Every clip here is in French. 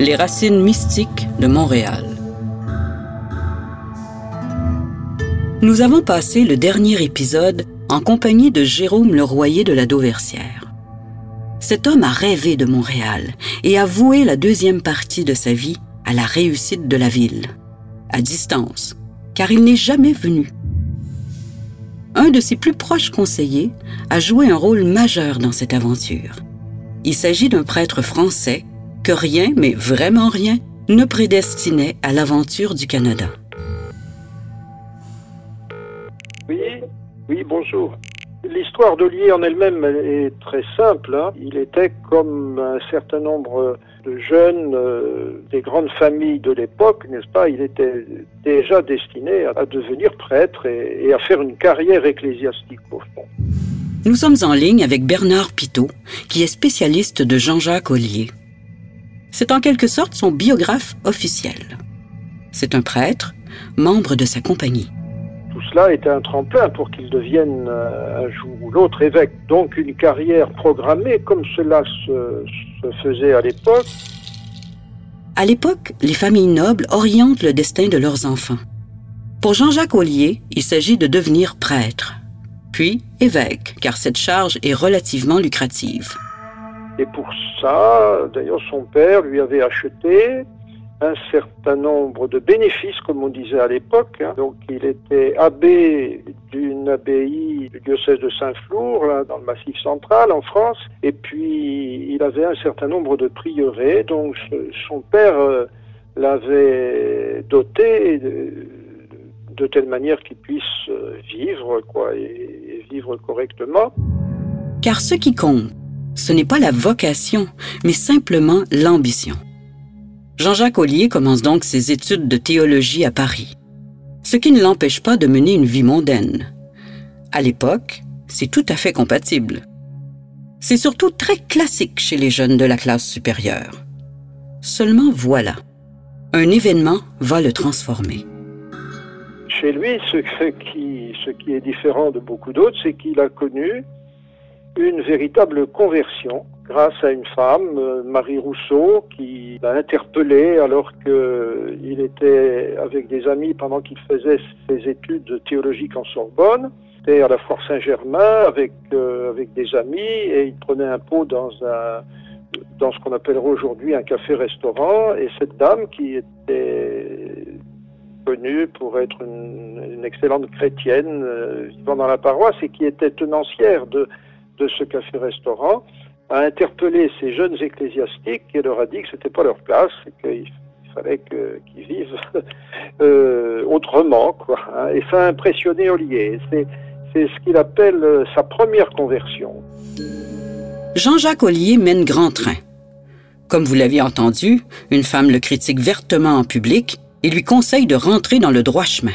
Les racines mystiques de Montréal. Nous avons passé le dernier épisode en compagnie de Jérôme Leroyer de la Dauversière. Cet homme a rêvé de Montréal et a voué la deuxième partie de sa vie à la réussite de la ville, à distance, car il n'est jamais venu. Un de ses plus proches conseillers a joué un rôle majeur dans cette aventure. Il s'agit d'un prêtre français que rien, mais vraiment rien, ne prédestinait à l'aventure du Canada. Oui, oui, bonjour. L'histoire d'Olier en elle-même est très simple. Hein. Il était comme un certain nombre de jeunes euh, des grandes familles de l'époque, n'est-ce pas? Il était déjà destiné à, devenir prêtre et, et, à faire une carrière ecclésiastique au fond. Nous sommes en ligne avec Bernard Pitot, qui est spécialiste de Jean-Jacques Ollier. C'est en quelque sorte son biographe officiel. C'est un prêtre, membre de sa compagnie. Tout cela était un tremplin pour qu'il devienne euh, un jour ou l'autre évêque. Donc une carrière programmée comme cela se, se faisait à l'époque. À l'époque, les familles nobles orientent le destin de leurs enfants. Pour Jean-Jacques Ollier, il s'agit de devenir prêtre, puis évêque, car cette charge est relativement lucrative. Et pour ça, d'ailleurs, son père lui avait acheté un certain nombre de bénéfices, comme on disait à l'époque. Hein. Donc, il était abbé d'une abbaye du diocèse de Saint-Flour, là, dans le Massif central, en France. Et puis, il avait un certain nombre de prieurés. Donc, son père euh, l'avait doté de, telle manière qu'il puisse euh, vivre, quoi, et vivre correctement. Car ce qui compte, ce n'est pas la vocation, mais simplement l'ambition. Jean-Jacques Ollier commence donc ses études de théologie à Paris, ce qui ne l'empêche pas de mener une vie mondaine. À l'époque, c'est tout à fait compatible. C'est surtout très classique chez les jeunes de la classe supérieure. Seulement voilà, un événement va le transformer. Chez lui, ce qui, ce qui est différent de beaucoup d'autres, c'est qu'il a connu une véritable conversion grâce à une femme, euh, Marie Rousseau, qui l'a interpellé alors qu'il était avec des amis pendant qu'il faisait ses études théologiques en Sorbonne. Il était à la Foire Saint-Germain avec, euh, avec des amis et il prenait un pot dans un dans ce qu'on appellerait aujourd'hui un café-restaurant. Et cette dame, qui était connue pour être une, excellente chrétienne euh, vivant dans la paroisse et qui était tenancière de de ce café-restaurant a interpellé ces jeunes ecclésiastiques et leur a dit que ce n'était pas leur place qu'il fallait qu'ils vivent euh, autrement. Quoi, hein. Et ça a impressionné Ollier. C'est, c'est ce qu'il appelle euh, sa première conversion. Jean-Jacques Ollier mène grand train. Comme vous l'aviez entendu, une femme le critique vertement en public et lui conseille de rentrer dans le droit chemin.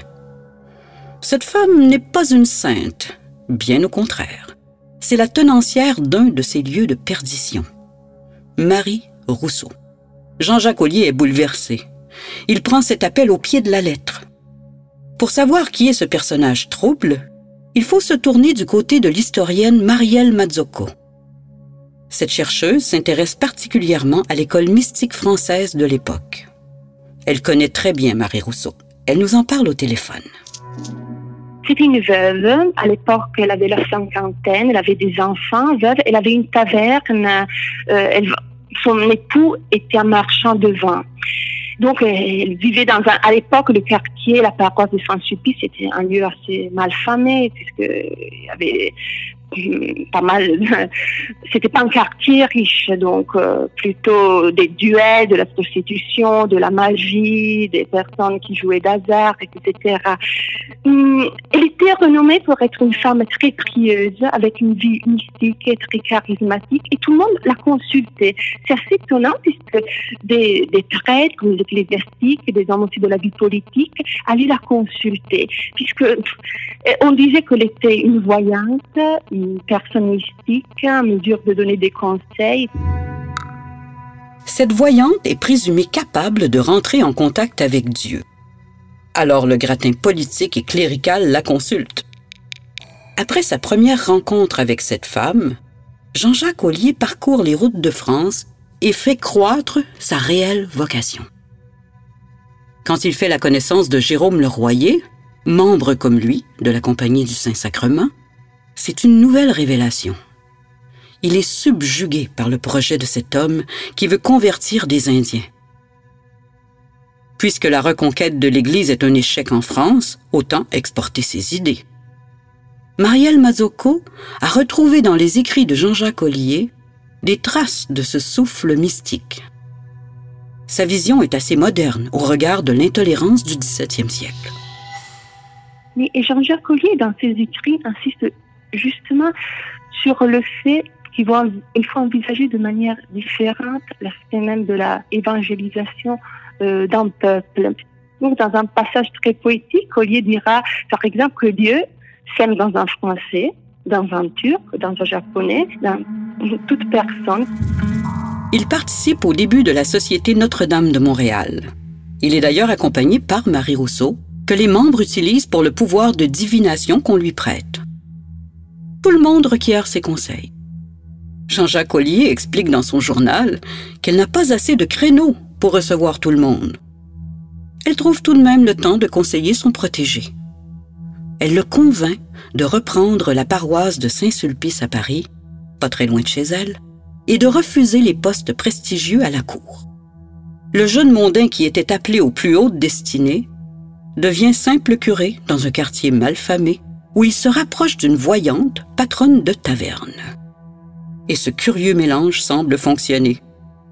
Cette femme n'est pas une sainte, bien au contraire c'est la tenancière d'un de ces lieux de perdition. Marie Rousseau. Jean-Jacques Ollier est bouleversé. Il prend cet appel au pied de la lettre. Pour savoir qui est ce personnage trouble, il faut se tourner du côté de l'historienne Marielle Mazzocco. Cette chercheuse s'intéresse particulièrement à l'école mystique française de l'époque. Elle connaît très bien Marie Rousseau. Elle nous en parle au téléphone. C'était une veuve. À l'époque, elle avait la cinquantaine, elle avait des enfants, veuve. Elle avait une taverne. Euh, son époux était un marchand de vin. Donc, elle vivait dans un, à l'époque, le quartier, la paroisse de Saint-Sulpice, c'était un lieu assez mal famé, puisqu'il y avait pas mal. C'était pas un quartier riche, donc euh, plutôt des duels, de la prostitution, de la magie, des personnes qui jouaient d'hasard, etc. Hum, elle était renommée pour être une femme très prieuse, avec une vie mystique et très charismatique, et tout le monde la consultait. C'est assez étonnant puisque des, des prêtres, des ecclésiastiques, des hommes aussi de la vie politique allaient la consulter, puisque euh, on disait qu'elle était une voyante, une personne mystique en mesure de donner des conseils. Cette voyante est présumée capable de rentrer en contact avec Dieu. Alors le gratin politique et clérical la consulte. Après sa première rencontre avec cette femme, Jean-Jacques Ollier parcourt les routes de France et fait croître sa réelle vocation. Quand il fait la connaissance de Jérôme Le Royer, membre comme lui de la Compagnie du Saint-Sacrement, c'est une nouvelle révélation. Il est subjugué par le projet de cet homme qui veut convertir des Indiens. Puisque la reconquête de l'Église est un échec en France, autant exporter ses idées. Marielle Mazocco a retrouvé dans les écrits de Jean-Jacques Ollier des traces de ce souffle mystique. Sa vision est assez moderne au regard de l'intolérance du XVIIe siècle. Mais Jean-Jacques Ollier, dans ses écrits, insiste justement sur le fait qu'il faut envisager de manière différente l'aspect même de la évangélisation euh, d'un peuple. Donc, dans un passage très poétique, Ollier dira, par exemple, que Dieu sème dans un français, dans un turc, dans un japonais, dans toute personne. Il participe au début de la Société Notre-Dame de Montréal. Il est d'ailleurs accompagné par Marie Rousseau, que les membres utilisent pour le pouvoir de divination qu'on lui prête. Tout le monde requiert ses conseils. Jean-Jacques Ollier explique dans son journal qu'elle n'a pas assez de créneaux pour recevoir tout le monde. Elle trouve tout de même le temps de conseiller son protégé. Elle le convainc de reprendre la paroisse de Saint-Sulpice à Paris, pas très loin de chez elle, et de refuser les postes prestigieux à la cour. Le jeune mondain qui était appelé aux plus hautes destinées devient simple curé dans un quartier malfamé où il se rapproche d'une voyante patronne de taverne. Et ce curieux mélange semble fonctionner.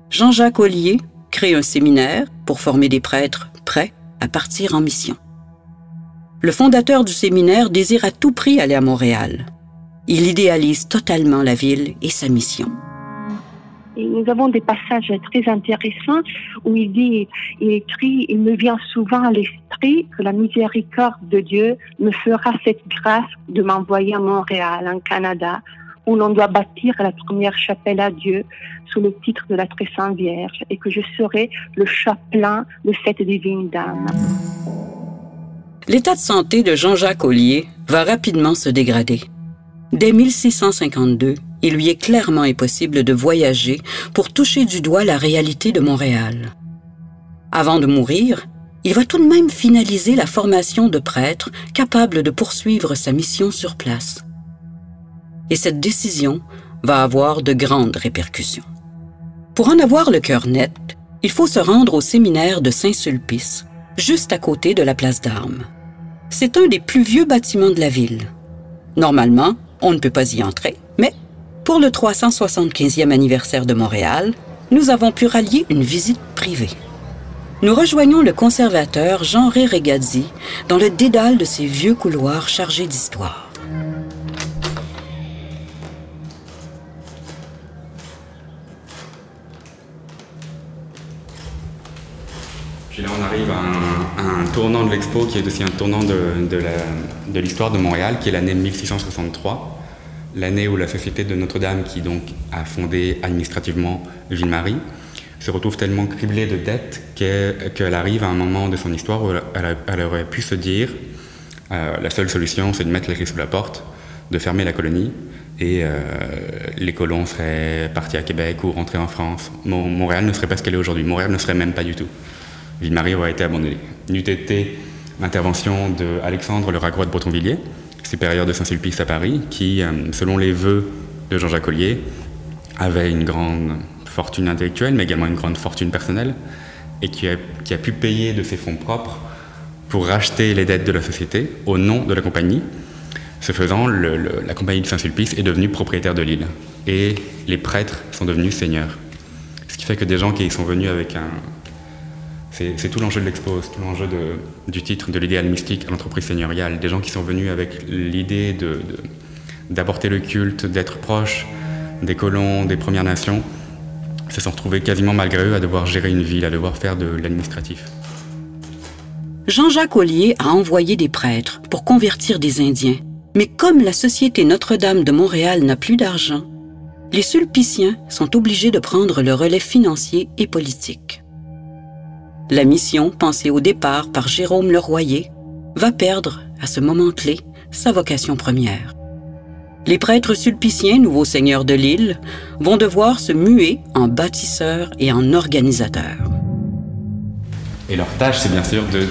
Jean-Jacques Ollier crée un séminaire pour former des prêtres prêts à partir en mission. Le fondateur du séminaire désire à tout prix aller à Montréal. Il idéalise totalement la ville et sa mission. Nous avons des passages très intéressants où il dit, il écrit, il me vient souvent à l'esprit que la miséricorde de Dieu me fera cette grâce de m'envoyer à Montréal, en Canada, où l'on doit bâtir la première chapelle à Dieu sous le titre de la Très Sainte Vierge et que je serai le chapelain de cette divine dame. L'état de santé de Jean-Jacques Ollier va rapidement se dégrader. Dès 1652, il lui est clairement impossible de voyager pour toucher du doigt la réalité de Montréal. Avant de mourir, il va tout de même finaliser la formation de prêtres capables de poursuivre sa mission sur place. Et cette décision va avoir de grandes répercussions. Pour en avoir le cœur net, il faut se rendre au séminaire de Saint-Sulpice, juste à côté de la place d'armes. C'est un des plus vieux bâtiments de la ville. Normalement, on ne peut pas y entrer, mais pour le 375e anniversaire de Montréal, nous avons pu rallier une visite privée. Nous rejoignons le conservateur Jean-Ré Regazzi dans le dédale de ces vieux couloirs chargés d'histoire. Puis là, on arrive à un, tournant de l'expo qui est aussi un tournant de, l'histoire de Montréal, qui est l'année 1663, l'année où la Société de Notre-Dame, qui donc a fondé administrativement Ville-Marie, se retrouve tellement criblée de dettes qu'elle arrive à un moment de son histoire où elle, aurait pu se dire euh, la seule solution, c'est de mettre les clés sous la porte, de fermer la colonie, et euh, les colons seraient partis à Québec ou rentrés en France. Montréal ne serait pas ce qu'elle est aujourd'hui. Montréal ne serait même pas du tout. Ville-Marie aurait été abandonnée. N'eût été l'intervention d'Alexandre le Ragrois de Bretonvilliers, supérieur de Saint-Sulpice à Paris, qui, euh, selon les vœux de Jean-Jacques Ollier, avait une grande fortune intellectuelle, mais également une grande fortune personnelle, et qui a, pu payer de ses fonds propres pour racheter les dettes de la société au nom de la compagnie. Ce faisant, la compagnie de Saint-Sulpice est devenue propriétaire de l'île, et les prêtres sont devenus seigneurs. Ce qui fait que des gens qui sont venus avec un, c'est tout l'enjeu de l'expo, tout l'enjeu du titre, de l'idéal mystique à l'entreprise seigneuriale. Des gens qui sont venus avec l'idée d'apporter le culte, d'être proches des colons, des Premières Nations, se sont retrouvés quasiment malgré eux à devoir gérer une ville, à devoir faire de l'administratif. Jean-Jacques Ollier a envoyé des prêtres pour convertir des Indiens. Mais comme la Société Notre-Dame de Montréal n'a plus d'argent, les Sulpiciens sont obligés de prendre le relais financier et politique. La mission, pensée au départ par Jérôme Leroyer, va perdre, à ce moment clé, sa vocation première. Les prêtres sulpiciens, nouveaux seigneurs de l'île, vont devoir se muer en bâtisseurs et en organisateurs. Et leur tâche, c'est bien sûr de...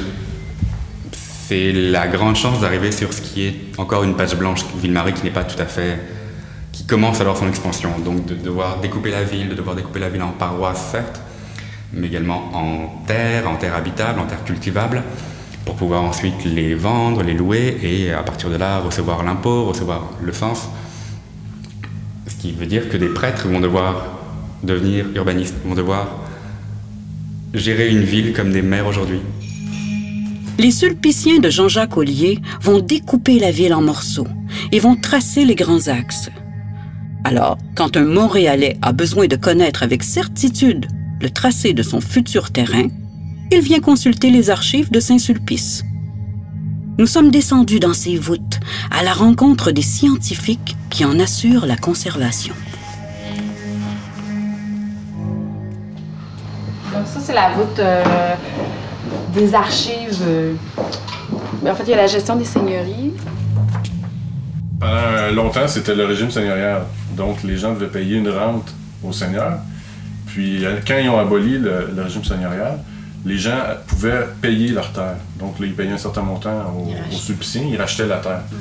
C'est la grande chance d'arriver sur ce qui est encore une page blanche, Ville-Marie qui n'est pas tout à fait... qui commence alors son expansion. Donc de devoir découper la ville, de devoir découper la ville en paroisses, certes, mais également en terres, en terres habitables, en terres cultivables, pour pouvoir ensuite les vendre, les louer et à partir de là recevoir l'impôt, recevoir le sens. Ce qui veut dire que des prêtres vont devoir devenir urbanistes, vont devoir gérer une ville comme des maires aujourd'hui. Les sulpiciens de Jean-Jacques Ollier vont découper la ville en morceaux et vont tracer les grands axes. Alors, quand un Montréalais a besoin de connaître avec certitude le tracé de son futur terrain, il vient consulter les archives de Saint-Sulpice. Nous sommes descendus dans ces voûtes à la rencontre des scientifiques qui en assurent la conservation. Donc ça, c'est la voûte euh, des archives. Euh, en fait, il y a la gestion des seigneuries. Pendant longtemps, c'était le régime seigneurial. Donc, les gens devaient payer une rente aux seigneurs. Puis, euh, quand ils ont aboli le, régime seigneurial, les gens pouvaient payer leur terre. Donc, là, ils payaient un certain montant aux, aux ils rachetaient la terre. Mm.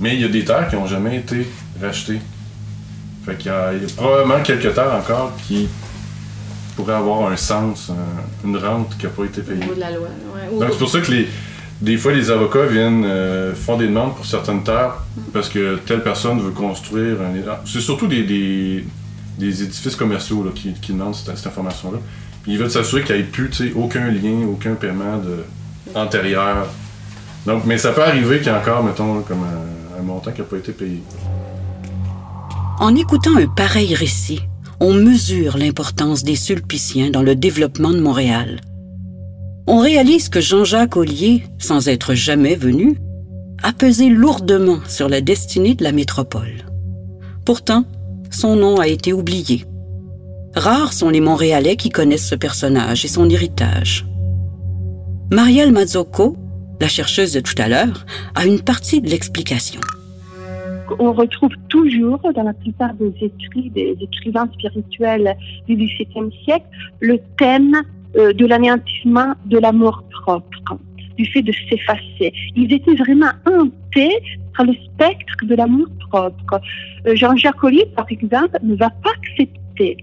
Mais il y a des terres qui n'ont jamais été rachetées. Fait qu'il y, a probablement quelques terres encore qui pourraient avoir un sens, une rente qui n'a pas été payée. de la loi. Donc, c'est pour ça que les, des fois, les avocats viennent euh, faire des demandes pour certaines terres mm. parce que telle personne veut construire un. C'est surtout des, des, édifices commerciaux qui, demandent cette, information-là. Ils veulent s'assurer qu'il n'y ait plus aucun lien, aucun paiement antérieur. Donc, mais ça peut arriver qu'il y ait encore, mettons, comme un, un montant qui n'a pas été payé. En écoutant un pareil récit, on mesure l'importance des sulpiciens dans le développement de Montréal. On réalise que Jean-Jacques Ollier, sans être jamais venu, a pesé lourdement sur la destinée de la métropole. Pourtant, son nom a été oublié. Rares sont les Montréalais qui connaissent ce personnage et son héritage. Marielle Mazzocco, la chercheuse de tout à l'heure, a une partie de l'explication on retrouve toujours dans la plupart des écrits des écrivains spirituels du XVIIe siècle le thème euh, de l'anéantissement de l'amour propre, du fait de s'effacer. Ils étaient vraiment hantés par le spectre de l'amour propre. Euh, Jean-Jacques Ollier, par exemple, ne va pas accepter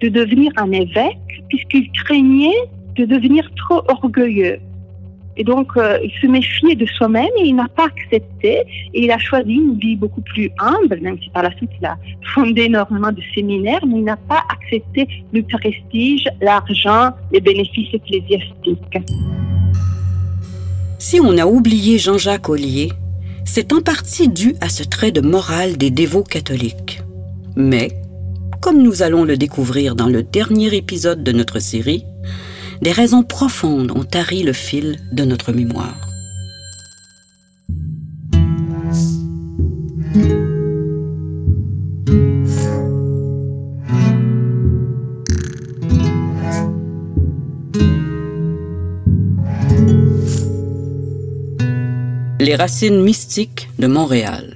de devenir un évêque puisqu'il craignait de devenir trop orgueilleux. Et donc, euh, il se méfiait de soi-même et il n'a pas accepté. Et il a choisi une vie beaucoup plus humble, même si par la suite il a fondé énormément de séminaires, mais il n'a pas accepté le prestige, l'argent, les bénéfices ecclésiastiques. Si on a oublié Jean-Jacques Ollier, c'est en partie dû à ce trait de morale des dévots catholiques. Mais, comme nous allons le découvrir dans le dernier épisode de notre série, des raisons profondes ont tari le fil de notre mémoire. Les racines mystiques de Montréal.